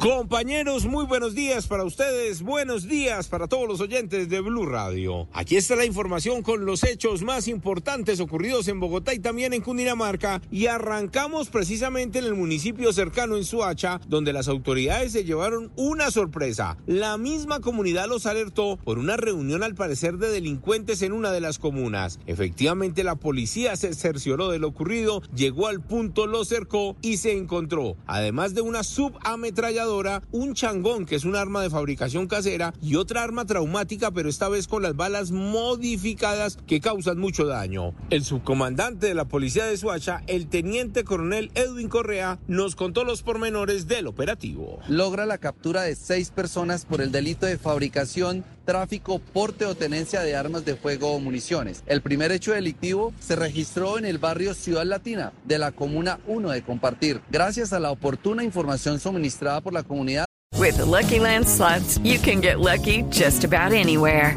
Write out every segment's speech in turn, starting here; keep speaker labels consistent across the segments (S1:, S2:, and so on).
S1: Compañeros, muy buenos días para ustedes, buenos días para todos los oyentes de Blue Radio. Aquí está la información con los hechos más importantes ocurridos en Bogotá y también en Cundinamarca y arrancamos precisamente en el municipio cercano en Suacha, donde las autoridades se llevaron una sorpresa. La misma comunidad los alertó por una reunión al parecer de delincuentes en una de las comunas. Efectivamente, la policía se cercioró de lo ocurrido, llegó al punto, lo cercó y se encontró, además de una subametralladora, un changón, que es un arma de fabricación casera, y otra arma traumática, pero esta vez con las balas modificadas que causan mucho daño. El subcomandante de la policía de Suacha, el teniente coronel Edwin Correa, nos contó los pormenores del operativo.
S2: Logra la captura de seis personas por el delito de fabricación, tráfico, porte o tenencia de armas de fuego o municiones. El primer hecho delictivo se registró en el barrio Ciudad Latina de la Comuna 1 de Compartir, gracias a la oportuna información suministrada por la comunidad.
S3: With the Lucky Land slots, you can get lucky just about anywhere.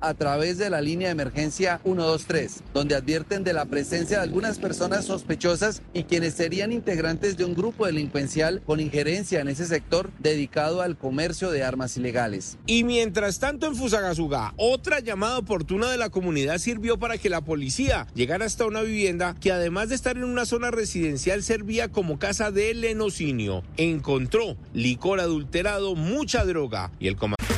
S2: A través de la línea de emergencia 123, donde advierten de la presencia de algunas personas sospechosas y quienes serían integrantes de un grupo delincuencial con injerencia en ese sector dedicado al comercio de armas ilegales.
S1: Y mientras tanto en Fusagasugá, otra llamada oportuna de la comunidad sirvió para que la policía llegara hasta una vivienda que además de estar en una zona residencial servía como casa de lenocinio. Encontró licor adulterado, mucha droga y el comandante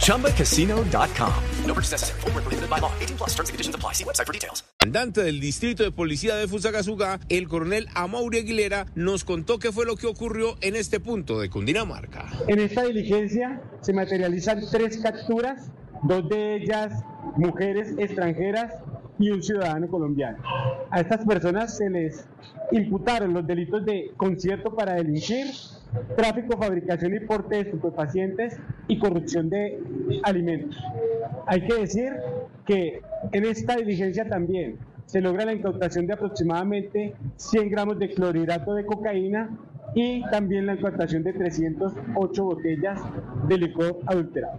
S4: ChumbaCasino.com.
S5: No purchase necessary. Full prohibited by law. 18 plus terms and conditions apply. See website for details.
S1: comandante del distrito de policía de Fusagasugá, el coronel Amaury Aguilera, nos contó qué fue lo que ocurrió en este punto de Cundinamarca.
S6: En esta diligencia se materializan tres capturas, dos de ellas mujeres extranjeras y un ciudadano colombiano. A estas personas se les imputaron los delitos de concierto para delinquir, tráfico, fabricación y porte de estupefacientes y corrupción de alimentos. Hay que decir que en esta diligencia también se logra la incautación de aproximadamente 100 gramos de clorhidrato de cocaína y también la incautación de 308 botellas de licor adulterado.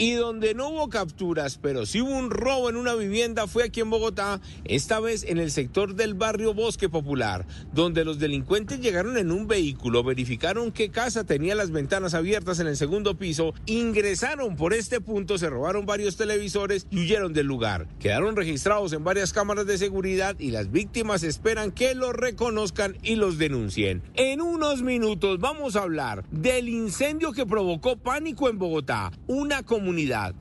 S1: Y donde no hubo capturas, pero sí hubo un robo en una vivienda fue aquí en Bogotá, esta vez en el sector del barrio Bosque Popular, donde los delincuentes llegaron en un vehículo, verificaron qué casa tenía las ventanas abiertas en el segundo piso, ingresaron por este punto, se robaron varios televisores y huyeron del lugar. Quedaron registrados en varias cámaras de seguridad y las víctimas esperan que los reconozcan y los denuncien. En unos minutos vamos a hablar del incendio que provocó pánico en Bogotá, una comunidad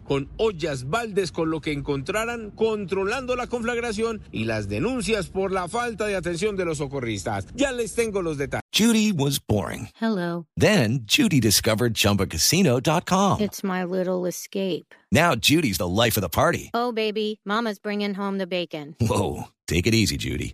S1: con ollas baldes con lo que encontraran controlando la conflagración y las denuncias por la falta de atención de los socorristas. Ya les tengo los detalles.
S7: Judy was boring.
S8: Hello.
S7: Then Judy discovered ChumbaCasino.com.
S8: It's my little escape.
S7: Now Judy's the life of the party.
S8: Oh, baby, Mama's bringing home the bacon.
S7: Whoa, take it easy, Judy.